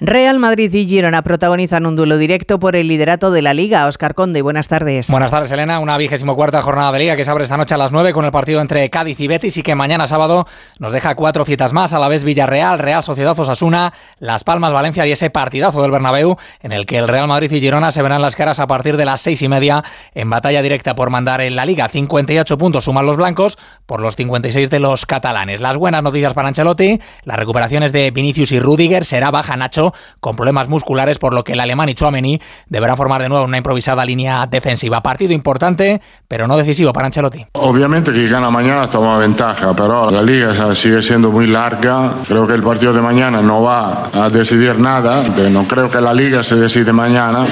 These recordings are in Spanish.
Real Madrid y Girona protagonizan un duelo directo por el liderato de la Liga. Oscar Conde, buenas tardes. Buenas tardes, Elena. Una vigésimo cuarta jornada de Liga que se abre esta noche a las 9 con el partido entre Cádiz y Betis y que mañana sábado nos deja cuatro citas más, a la vez Villarreal, Real Sociedad Osasuna, Las Palmas, Valencia y ese partidazo del Bernabéu en el que el Real Madrid y Girona se verán las caras a partir de las seis y media en batalla directa por mandar en la Liga. 58 puntos suman los blancos por los 56 de los catalanes. Las buenas noticias para Ancelotti, las recuperaciones de Vinicius y Rudiger, será baja Nacho con problemas musculares, por lo que el alemán y Chouameni deberán formar de nuevo una improvisada línea defensiva. Partido importante, pero no decisivo para Ancelotti. Obviamente que gana mañana toma ventaja, pero la liga sigue siendo muy larga. Creo que el partido de mañana no va a decidir nada. No creo que la liga se decide mañana,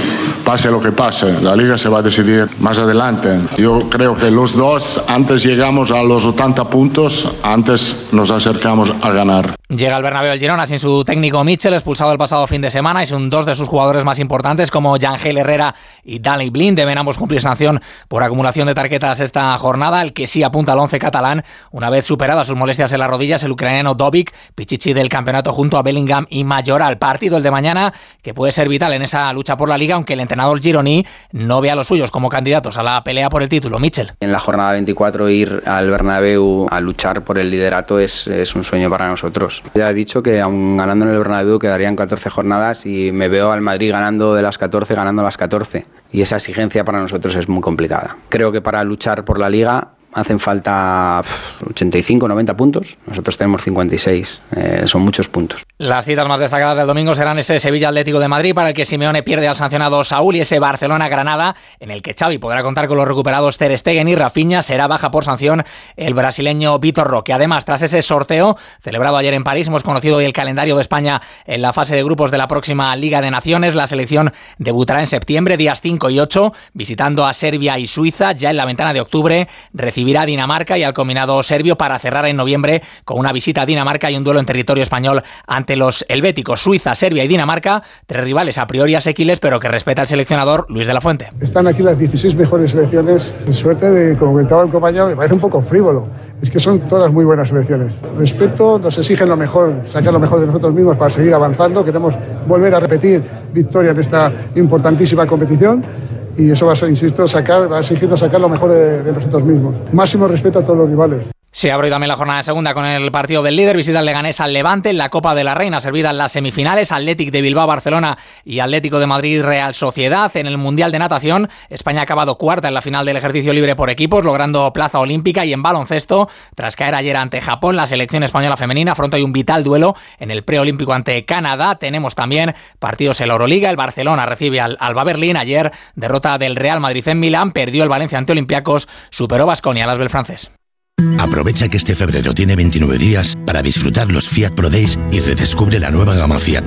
pase lo que pase. La liga se va a decidir más adelante. Yo creo que los dos, antes llegamos a los 80 puntos, antes nos acercamos a ganar. Llega el Bernabéu el Girona sin su técnico Mitchell, expulsado el pasado fin de semana, y son dos de sus jugadores más importantes como Yangel Herrera y Dani Blind. Deben ambos cumplir sanción por acumulación de tarjetas esta jornada. El que sí apunta al once catalán, una vez superadas sus molestias en las rodillas, el ucraniano Dovic, pichichi del campeonato junto a Bellingham y Mayoral. Partido el de mañana que puede ser vital en esa lucha por la liga, aunque el entrenador Gironi no ve a los suyos como candidatos a la pelea por el título. Mitchell. En la jornada 24 ir al Bernabéu a luchar por el liderato es, es un sueño para nosotros. Ya he dicho que aún ganando en el Bernabéu quedarían 14 jornadas y me veo al Madrid ganando de las 14, ganando las 14. Y esa exigencia para nosotros es muy complicada. Creo que para luchar por la liga hacen falta 85, 90 puntos. Nosotros tenemos 56. Eh, son muchos puntos. Las citas más destacadas del domingo serán ese Sevilla Atlético de Madrid, para el que Simeone pierde al sancionado Saúl, y ese Barcelona Granada, en el que Xavi podrá contar con los recuperados Ter Stegen y Rafinha. Será baja por sanción el brasileño Vitor Roque. Además, tras ese sorteo celebrado ayer en París, hemos conocido hoy el calendario de España en la fase de grupos de la próxima Liga de Naciones. La selección debutará en septiembre, días 5 y 8, visitando a Serbia y Suiza. Ya en la ventana de octubre recibirá a Dinamarca y al combinado serbio para cerrar en noviembre con una visita a Dinamarca y un duelo en territorio español ante los helvéticos. Suiza, Serbia y Dinamarca, tres rivales a priori asequibles, pero que respeta el seleccionador Luis de la Fuente. Están aquí las 16 mejores selecciones. Suerte de, como comentaba el compañero, me parece un poco frívolo. Es que son todas muy buenas selecciones. Respeto, nos exigen lo mejor, sacar lo mejor de nosotros mismos para seguir avanzando. Queremos volver a repetir victoria en esta importantísima competición y eso va a insisto, sacar, va a exigirnos sacar lo mejor de, de nosotros mismos. Máximo respeto a todos los rivales. Se abre también la jornada segunda con el partido del líder, visita el Leganés al Levante en la Copa de la Reina, servida en las semifinales, Atlético de Bilbao, Barcelona y Atlético de Madrid, Real Sociedad. En el Mundial de Natación, España ha acabado cuarta en la final del ejercicio libre por equipos, logrando plaza olímpica y en baloncesto, tras caer ayer ante Japón, la selección española femenina afronta un vital duelo en el preolímpico ante Canadá. Tenemos también partidos en la Euroliga, el Barcelona recibe al Alba Berlín, ayer derrota del Real Madrid en Milán, perdió el Valencia ante Olympiacos, superó Basconia las francés. Aprovecha que este febrero tiene 29 días para disfrutar los Fiat Pro Days y redescubre la nueva gama Fiat